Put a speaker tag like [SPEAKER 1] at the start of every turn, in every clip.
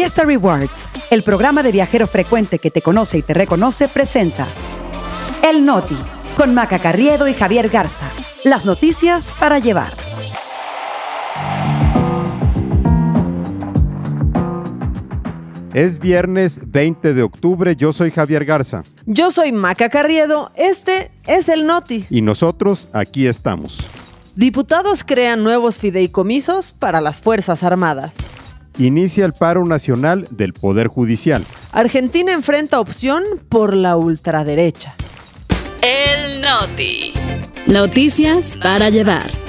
[SPEAKER 1] Fiesta Rewards, el programa de viajero frecuente que te conoce y te reconoce, presenta El Noti, con Maca Carriedo y Javier Garza. Las noticias para llevar.
[SPEAKER 2] Es viernes 20 de octubre, yo soy Javier Garza.
[SPEAKER 3] Yo soy Maca Carriedo, este es el Noti.
[SPEAKER 2] Y nosotros aquí estamos.
[SPEAKER 3] Diputados crean nuevos fideicomisos para las Fuerzas Armadas.
[SPEAKER 2] Inicia el paro nacional del Poder Judicial.
[SPEAKER 3] Argentina enfrenta opción por la ultraderecha.
[SPEAKER 4] El Noti. Noticias para llevar.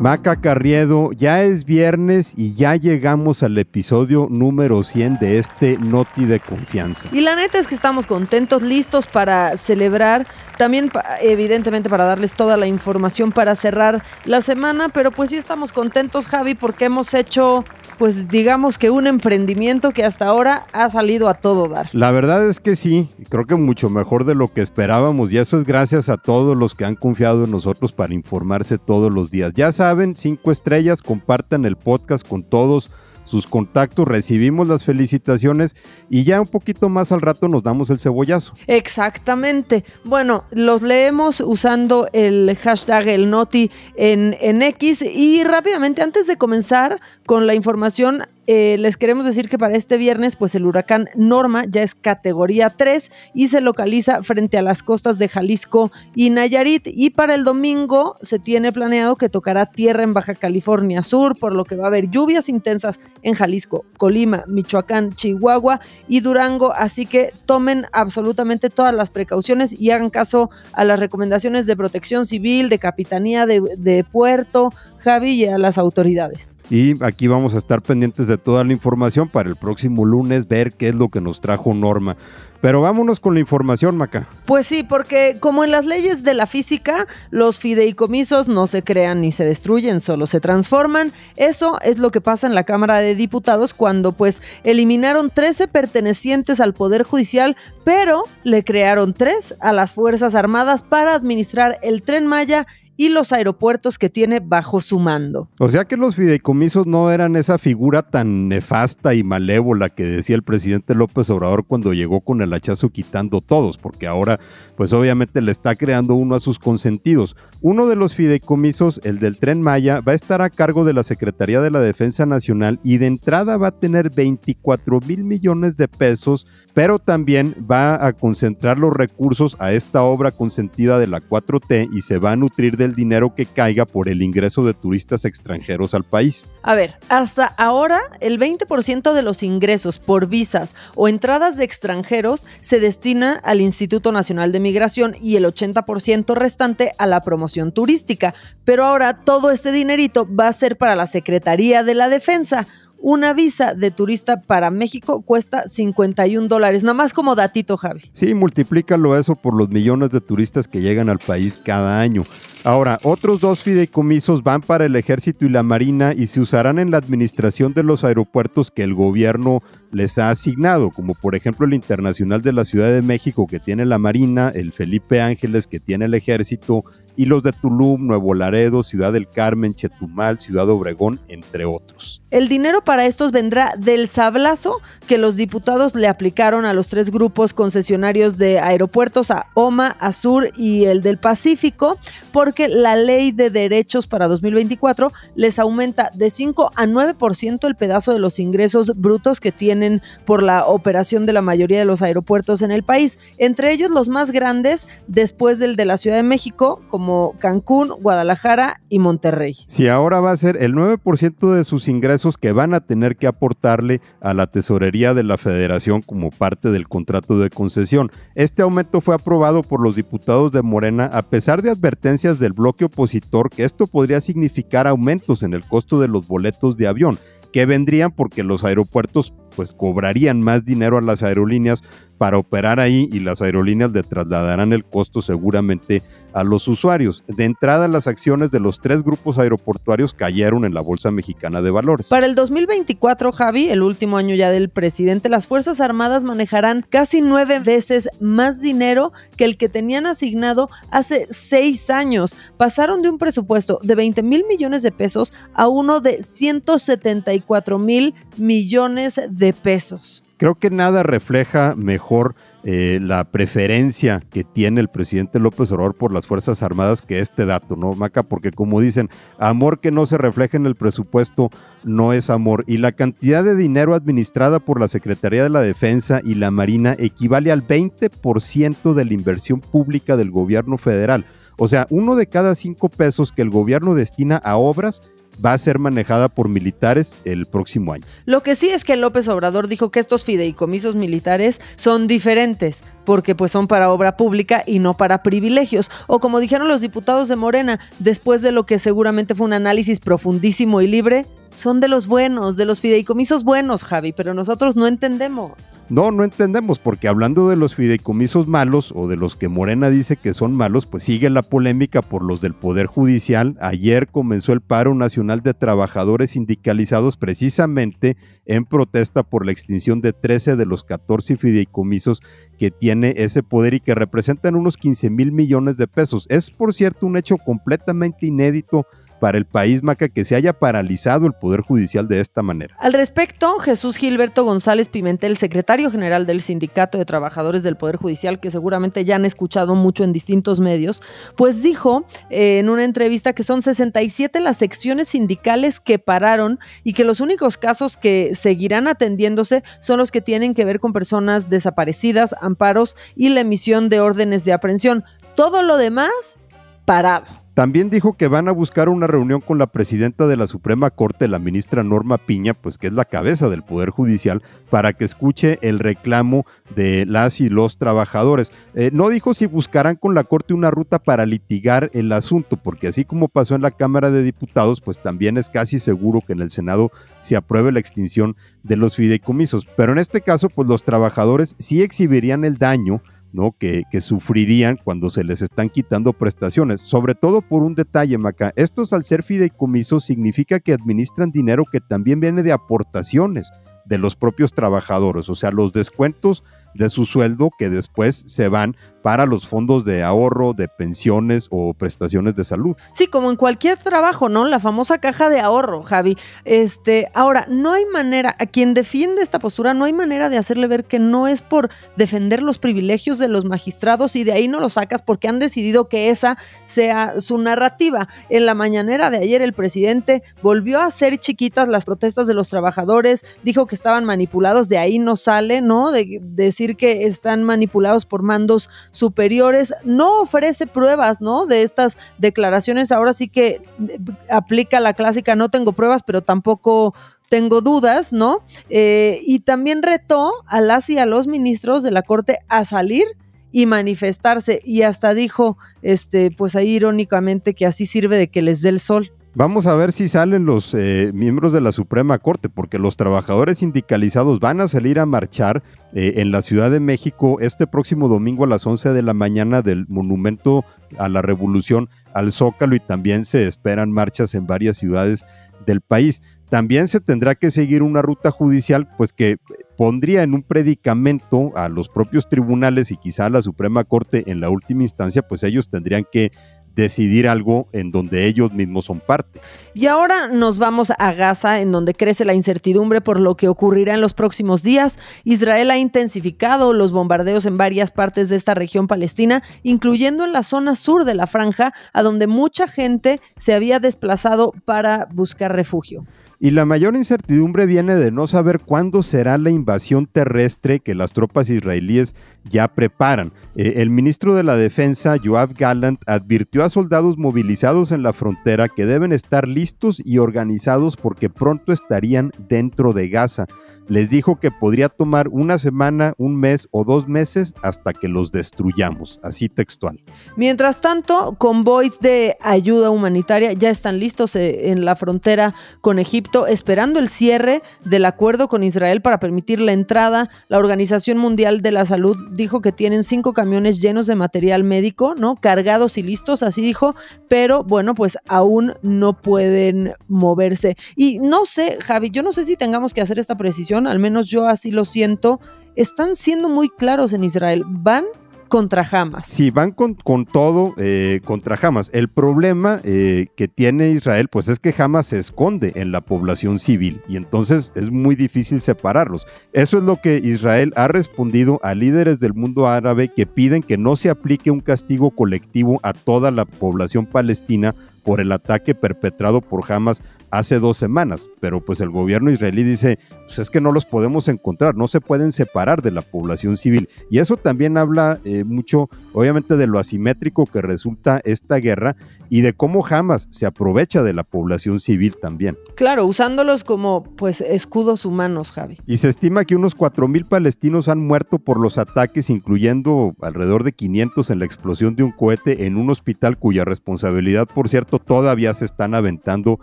[SPEAKER 2] Maca Carriedo, ya es viernes y ya llegamos al episodio número 100 de este Noti de Confianza.
[SPEAKER 3] Y la neta es que estamos contentos, listos para celebrar, también evidentemente para darles toda la información para cerrar la semana, pero pues sí estamos contentos Javi porque hemos hecho pues digamos que un emprendimiento que hasta ahora ha salido a todo dar.
[SPEAKER 2] La verdad es que sí, creo que mucho mejor de lo que esperábamos y eso es gracias a todos los que han confiado en nosotros para informarse todos los días. Ya saben, cinco estrellas, compartan el podcast con todos sus contactos, recibimos las felicitaciones y ya un poquito más al rato nos damos el cebollazo.
[SPEAKER 3] Exactamente. Bueno, los leemos usando el hashtag el noti en, en X y rápidamente antes de comenzar con la información eh, les queremos decir que para este viernes, pues el huracán Norma ya es categoría 3 y se localiza frente a las costas de Jalisco y Nayarit. Y para el domingo se tiene planeado que tocará tierra en Baja California Sur, por lo que va a haber lluvias intensas en Jalisco, Colima, Michoacán, Chihuahua y Durango. Así que tomen absolutamente todas las precauciones y hagan caso a las recomendaciones de protección civil, de capitanía de, puerto, Javi y a las autoridades.
[SPEAKER 2] Y aquí vamos a estar pendientes de toda la información para el próximo lunes ver qué es lo que nos trajo Norma. Pero vámonos con la información, Maca.
[SPEAKER 3] Pues sí, porque como en las leyes de la física, los fideicomisos no se crean ni se destruyen, solo se transforman. Eso es lo que pasa en la Cámara de Diputados cuando pues eliminaron 13 pertenecientes al Poder Judicial, pero le crearon 3 a las Fuerzas Armadas para administrar el tren Maya y los aeropuertos que tiene bajo su mando.
[SPEAKER 2] O sea que los fideicomisos no eran esa figura tan nefasta y malévola que decía el presidente López Obrador cuando llegó con el hachazo quitando todos, porque ahora pues obviamente le está creando uno a sus consentidos. Uno de los fideicomisos, el del tren Maya, va a estar a cargo de la Secretaría de la Defensa Nacional y de entrada va a tener 24 mil millones de pesos, pero también va a concentrar los recursos a esta obra consentida de la 4T y se va a nutrir del dinero que caiga por el ingreso de turistas extranjeros al país.
[SPEAKER 3] A ver, hasta ahora el 20% de los ingresos por visas o entradas de extranjeros se destina al Instituto Nacional de Migración y el 80% restante a la promoción turística. Pero ahora todo este dinerito va a ser para la Secretaría de la Defensa. Una visa de turista para México cuesta 51 dólares, nada más como datito, Javi.
[SPEAKER 2] Sí, multiplícalo eso por los millones de turistas que llegan al país cada año. Ahora, otros dos fideicomisos van para el ejército y la marina y se usarán en la administración de los aeropuertos que el gobierno les ha asignado, como por ejemplo el Internacional de la Ciudad de México que tiene la Marina, el Felipe Ángeles que tiene el ejército y los de Tulum, Nuevo Laredo, Ciudad del Carmen, Chetumal, Ciudad Obregón, entre otros.
[SPEAKER 3] El dinero para estos vendrá del sablazo que los diputados le aplicaron a los tres grupos concesionarios de aeropuertos, a OMA, Azur y el del Pacífico, porque la ley de derechos para 2024 les aumenta de 5 a 9% el pedazo de los ingresos brutos que tienen por la operación de la mayoría de los aeropuertos en el país, entre ellos los más grandes después del de la Ciudad de México, como Cancún, Guadalajara y Monterrey.
[SPEAKER 2] Si ahora va a ser el 9% de sus ingresos que van a tener que aportarle a la tesorería de la federación como parte del contrato de concesión. Este aumento fue aprobado por los diputados de Morena a pesar de advertencias del bloque opositor que esto podría significar aumentos en el costo de los boletos de avión que vendrían porque los aeropuertos pues cobrarían más dinero a las aerolíneas para operar ahí y las aerolíneas le trasladarán el costo seguramente a los usuarios. De entrada, las acciones de los tres grupos aeroportuarios cayeron en la Bolsa Mexicana de Valores.
[SPEAKER 3] Para el 2024, Javi, el último año ya del presidente, las Fuerzas Armadas manejarán casi nueve veces más dinero que el que tenían asignado hace seis años. Pasaron de un presupuesto de 20 mil millones de pesos a uno de 174 mil millones de pesos.
[SPEAKER 2] Creo que nada refleja mejor eh, la preferencia que tiene el presidente López Obrador por las Fuerzas Armadas que este dato, ¿no, Maca? Porque como dicen, amor que no se refleja en el presupuesto no es amor. Y la cantidad de dinero administrada por la Secretaría de la Defensa y la Marina equivale al 20% de la inversión pública del gobierno federal. O sea, uno de cada cinco pesos que el gobierno destina a obras va a ser manejada por militares el próximo año.
[SPEAKER 3] Lo que sí es que López Obrador dijo que estos fideicomisos militares son diferentes, porque pues son para obra pública y no para privilegios. O como dijeron los diputados de Morena, después de lo que seguramente fue un análisis profundísimo y libre, son de los buenos, de los fideicomisos buenos, Javi, pero nosotros no entendemos.
[SPEAKER 2] No, no entendemos, porque hablando de los fideicomisos malos o de los que Morena dice que son malos, pues sigue la polémica por los del Poder Judicial. Ayer comenzó el paro nacional de trabajadores sindicalizados precisamente en protesta por la extinción de 13 de los 14 fideicomisos que tiene ese poder y que representan unos 15 mil millones de pesos. Es, por cierto, un hecho completamente inédito para el país, Maca, que se haya paralizado el Poder Judicial de esta manera.
[SPEAKER 3] Al respecto, Jesús Gilberto González Pimentel, secretario general del Sindicato de Trabajadores del Poder Judicial, que seguramente ya han escuchado mucho en distintos medios, pues dijo eh, en una entrevista que son 67 las secciones sindicales que pararon y que los únicos casos que seguirán atendiéndose son los que tienen que ver con personas desaparecidas, amparos y la emisión de órdenes de aprehensión. Todo lo demás, parado.
[SPEAKER 2] También dijo que van a buscar una reunión con la presidenta de la Suprema Corte, la ministra Norma Piña, pues que es la cabeza del Poder Judicial, para que escuche el reclamo de las y los trabajadores. Eh, no dijo si buscarán con la Corte una ruta para litigar el asunto, porque así como pasó en la Cámara de Diputados, pues también es casi seguro que en el Senado se apruebe la extinción de los fideicomisos. Pero en este caso, pues los trabajadores sí exhibirían el daño ¿no? Que, que, sufrirían cuando se les están quitando prestaciones, sobre todo por un detalle, Maca. Estos al ser fideicomisos significa que administran dinero que también viene de aportaciones de los propios trabajadores, o sea, los descuentos de su sueldo que después se van para los fondos de ahorro, de pensiones o prestaciones de salud.
[SPEAKER 3] Sí, como en cualquier trabajo, ¿no? La famosa caja de ahorro, Javi. Este, ahora, no hay manera, a quien defiende esta postura, no hay manera de hacerle ver que no es por defender los privilegios de los magistrados y de ahí no lo sacas porque han decidido que esa sea su narrativa. En la mañanera de ayer el presidente volvió a hacer chiquitas las protestas de los trabajadores, dijo que estaban manipulados, de ahí no sale, ¿no? De, decir que están manipulados por mandos superiores, no ofrece pruebas, ¿no? De estas declaraciones. Ahora sí que eh, aplica la clásica, no tengo pruebas, pero tampoco tengo dudas, ¿no? Eh, y también retó a las y a los ministros de la Corte a salir y manifestarse y hasta dijo, este, pues ahí irónicamente que así sirve de que les dé el sol.
[SPEAKER 2] Vamos a ver si salen los eh, miembros de la Suprema Corte, porque los trabajadores sindicalizados van a salir a marchar eh, en la Ciudad de México este próximo domingo a las 11 de la mañana del Monumento a la Revolución al Zócalo y también se esperan marchas en varias ciudades del país. También se tendrá que seguir una ruta judicial, pues que pondría en un predicamento a los propios tribunales y quizá a la Suprema Corte en la última instancia, pues ellos tendrían que decidir algo en donde ellos mismos son parte.
[SPEAKER 3] Y ahora nos vamos a Gaza, en donde crece la incertidumbre por lo que ocurrirá en los próximos días. Israel ha intensificado los bombardeos en varias partes de esta región palestina, incluyendo en la zona sur de la franja, a donde mucha gente se había desplazado para buscar refugio.
[SPEAKER 2] Y la mayor incertidumbre viene de no saber cuándo será la invasión terrestre que las tropas israelíes ya preparan. Eh, el ministro de la Defensa, Joab Gallant, advirtió a soldados movilizados en la frontera que deben estar listos y organizados porque pronto estarían dentro de Gaza les dijo que podría tomar una semana, un mes o dos meses hasta que los destruyamos, así textual.
[SPEAKER 3] Mientras tanto, convoys de ayuda humanitaria ya están listos eh, en la frontera con Egipto Egipto esperando el cierre del acuerdo con Israel para permitir la entrada. La Organización Mundial de la Salud dijo que tienen cinco camiones llenos de material médico, ¿no? Cargados y listos, así dijo, pero bueno, pues aún no pueden moverse. Y no sé, Javi, yo no sé si tengamos que hacer esta precisión, al menos yo así lo siento. Están siendo muy claros en Israel. Van contra Hamas.
[SPEAKER 2] Sí, van con, todo eh, contra Hamas. El problema eh, que tiene Israel, pues es que Hamas se esconde en la población civil y entonces es muy difícil separarlos. Eso es lo que Israel ha respondido a líderes del mundo árabe que piden que no se aplique un castigo colectivo a toda la población palestina por el ataque perpetrado por Hamas hace dos semanas, pero pues el gobierno israelí dice, pues es que no los podemos encontrar, no se pueden separar de la población civil. Y eso también habla eh, mucho, obviamente, de lo asimétrico que resulta esta guerra y de cómo Hamas se aprovecha de la población civil también.
[SPEAKER 3] Claro, usándolos como pues escudos humanos, Javi.
[SPEAKER 2] Y se estima que unos 4.000 palestinos han muerto por los ataques, incluyendo alrededor de 500 en la explosión de un cohete en un hospital cuya responsabilidad, por cierto, todavía se están aventando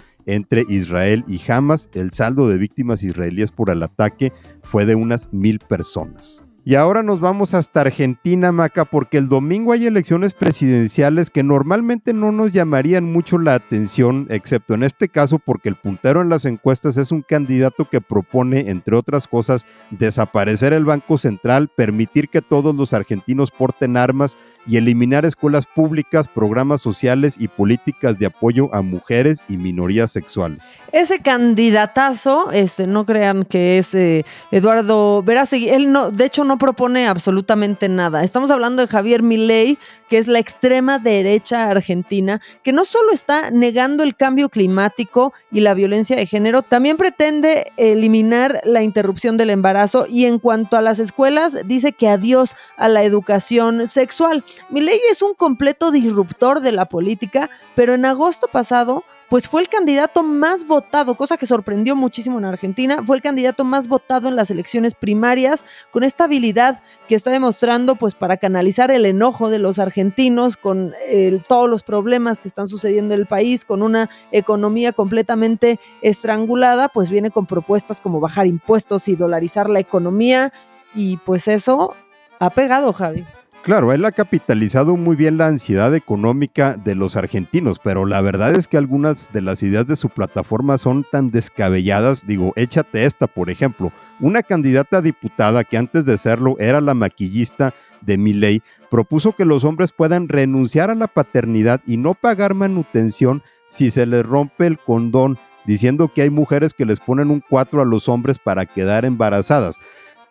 [SPEAKER 2] entre Israel y Hamas. El saldo de víctimas israelíes por el ataque fue de unas mil personas. Y ahora nos vamos hasta Argentina, Maca, porque el domingo hay elecciones presidenciales que normalmente no nos llamarían mucho la atención, excepto en este caso porque el puntero en las encuestas es un candidato que propone, entre otras cosas, desaparecer el Banco Central, permitir que todos los argentinos porten armas y eliminar escuelas públicas, programas sociales y políticas de apoyo a mujeres y minorías sexuales.
[SPEAKER 3] Ese candidatazo, este, no crean que es eh, Eduardo Verástegui, él no, de hecho no propone absolutamente nada. Estamos hablando de Javier Milei, que es la extrema derecha argentina, que no solo está negando el cambio climático y la violencia de género, también pretende eliminar la interrupción del embarazo y en cuanto a las escuelas, dice que adiós a la educación sexual. Milei es un completo disruptor de la política, pero en agosto pasado pues fue el candidato más votado, cosa que sorprendió muchísimo en Argentina, fue el candidato más votado en las elecciones primarias, con esta habilidad que está demostrando pues para canalizar el enojo de los argentinos con todos los problemas que están sucediendo en el país, con una economía completamente estrangulada, pues viene con propuestas como bajar impuestos y dolarizar la economía y pues eso ha pegado, Javi.
[SPEAKER 2] Claro, él ha capitalizado muy bien la ansiedad económica de los argentinos, pero la verdad es que algunas de las ideas de su plataforma son tan descabelladas. Digo, échate esta, por ejemplo. Una candidata diputada que antes de serlo era la maquillista de Milley, propuso que los hombres puedan renunciar a la paternidad y no pagar manutención si se les rompe el condón, diciendo que hay mujeres que les ponen un 4 a los hombres para quedar embarazadas.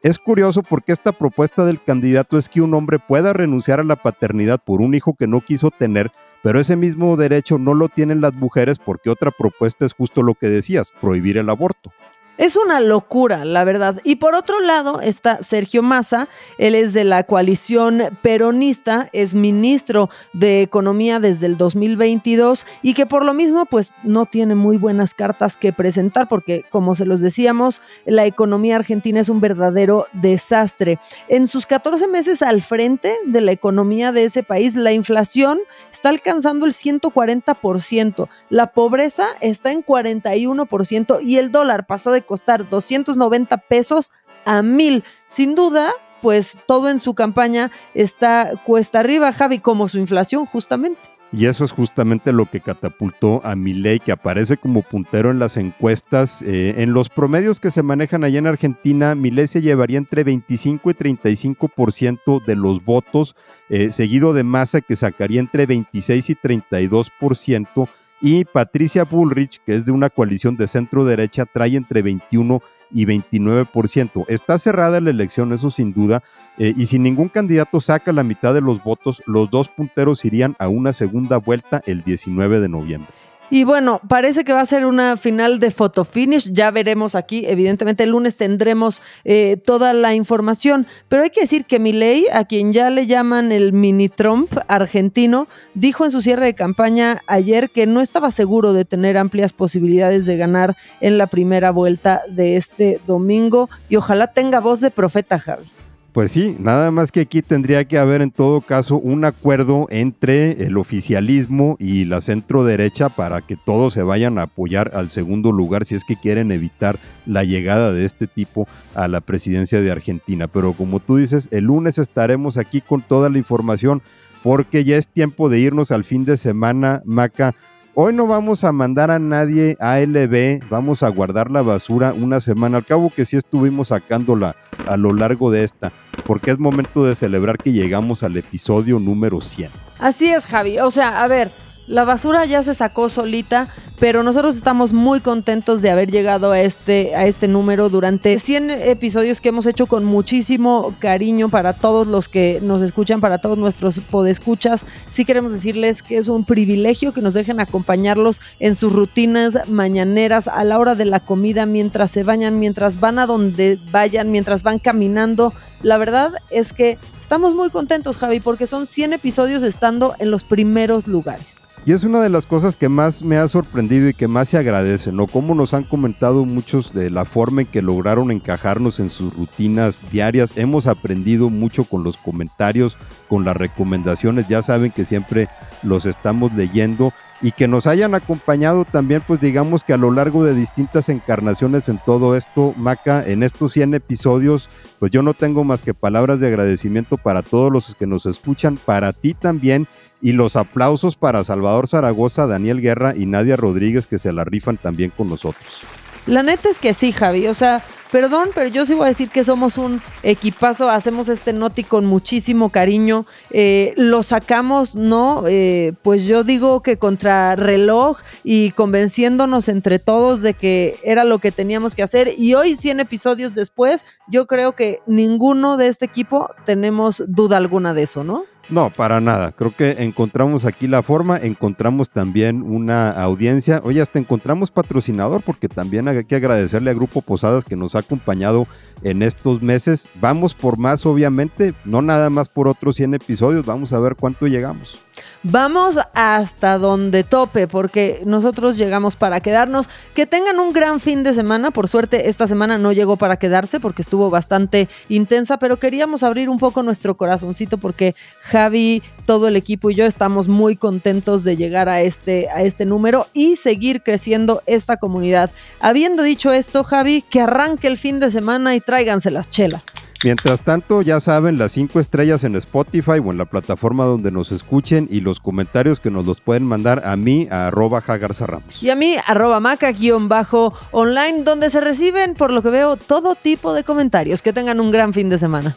[SPEAKER 2] Es curioso porque esta propuesta del candidato es que un hombre pueda renunciar a la paternidad por un hijo que no quiso tener, pero ese mismo derecho no lo tienen las mujeres porque otra propuesta es justo lo que decías, prohibir el aborto.
[SPEAKER 3] Es una locura, la verdad. Y por otro lado está Sergio Massa, él es de la coalición peronista, es ministro de Economía desde el 2022 y que por lo mismo pues no tiene muy buenas cartas que presentar porque como se los decíamos, la economía argentina es un verdadero desastre. En sus 14 meses al frente de la economía de ese país, la inflación está alcanzando el 140%, la pobreza está en 41% y el dólar pasó de costar 290 pesos a mil. Sin duda, pues todo en su campaña está cuesta arriba, Javi, como su inflación justamente.
[SPEAKER 2] Y eso es justamente lo que catapultó a Milei, que aparece como puntero en las encuestas. Eh, en los promedios que se manejan allá en Argentina, Milei se llevaría entre 25 y 35% de los votos, eh, seguido de Massa, que sacaría entre 26 y 32% y Patricia Bullrich, que es de una coalición de centro derecha, trae entre 21 y 29%. Está cerrada la elección, eso sin duda, eh, y si ningún candidato saca la mitad de los votos, los dos punteros irían a una segunda vuelta el 19 de noviembre.
[SPEAKER 3] Y bueno, parece que va a ser una final de photo finish. Ya veremos aquí. Evidentemente, el lunes tendremos eh, toda la información. Pero hay que decir que Milei, a quien ya le llaman el mini Trump argentino, dijo en su cierre de campaña ayer que no estaba seguro de tener amplias posibilidades de ganar en la primera vuelta de este domingo. Y ojalá tenga voz de profeta, Javi.
[SPEAKER 2] Pues sí, nada más que aquí tendría que haber en todo caso un acuerdo entre el oficialismo y la centro derecha para que todos se vayan a apoyar al segundo lugar si es que quieren evitar la llegada de este tipo a la presidencia de Argentina. Pero como tú dices, el lunes estaremos aquí con toda la información porque ya es tiempo de irnos al fin de semana, Maca. Hoy no vamos a mandar a nadie a LB, vamos a guardar la basura una semana. Al cabo que sí estuvimos sacándola a lo largo de esta, porque es momento de celebrar que llegamos al episodio número 100.
[SPEAKER 3] Así es, Javi. O sea, a ver, la basura ya se sacó solita, pero nosotros estamos muy contentos de haber llegado a este, a este número durante 100 episodios que hemos hecho con muchísimo cariño para todos los que nos escuchan, para todos nuestros podescuchas. Sí queremos decirles que es un privilegio que nos dejen acompañarlos en sus rutinas mañaneras, a la hora de la comida, mientras se bañan, mientras van a donde vayan, mientras van caminando. La verdad es que estamos muy contentos, Javi, porque son 100 episodios estando en los primeros lugares.
[SPEAKER 2] Y es una de las cosas que más me ha sorprendido y que más se agradece, ¿no? Como nos han comentado muchos de la forma en que lograron encajarnos en sus rutinas diarias. Hemos aprendido mucho con los comentarios, con las recomendaciones. Ya saben que siempre los estamos leyendo y que nos hayan acompañado también, pues digamos que a lo largo de distintas encarnaciones en todo esto, Maca, en estos 100 episodios, pues yo no tengo más que palabras de agradecimiento para todos los que nos escuchan, para ti también y los aplausos para Salvador Zaragoza, Daniel Guerra y Nadia Rodríguez que se la rifan también con nosotros.
[SPEAKER 3] La neta es que sí, Javi. O sea, perdón, pero yo sí voy a decir que somos un equipazo. Hacemos este noti con muchísimo cariño. Eh, lo sacamos, ¿no? Eh, pues yo digo que contra reloj y convenciéndonos entre todos de que era lo que teníamos que hacer. Y hoy, 100 episodios después, yo creo que ninguno de este equipo tenemos duda alguna de eso, ¿no?
[SPEAKER 2] No, para nada. Creo que encontramos aquí la forma, encontramos también una audiencia. Oye, hasta encontramos patrocinador porque también hay que agradecerle a Grupo Posadas que nos ha acompañado en estos meses. Vamos por más, obviamente, no nada más por otros 100 episodios. Vamos a ver cuánto llegamos.
[SPEAKER 3] Vamos hasta donde tope, porque nosotros llegamos para quedarnos. Que tengan un gran fin de semana. Por suerte, esta semana no llegó para quedarse porque estuvo bastante intensa, pero queríamos abrir un poco nuestro corazoncito porque Javi, todo el equipo y yo estamos muy contentos de llegar a este, a este número y seguir creciendo esta comunidad. Habiendo dicho esto, Javi, que arranque el fin de semana y tráiganse las chelas.
[SPEAKER 2] Mientras tanto, ya saben, las cinco estrellas en Spotify o en la plataforma donde nos escuchen y los comentarios que nos los pueden mandar a mí, a arroba Ramos.
[SPEAKER 3] Y a mí, arroba maca-online, donde se reciben, por lo que veo, todo tipo de comentarios. Que tengan un gran fin de semana.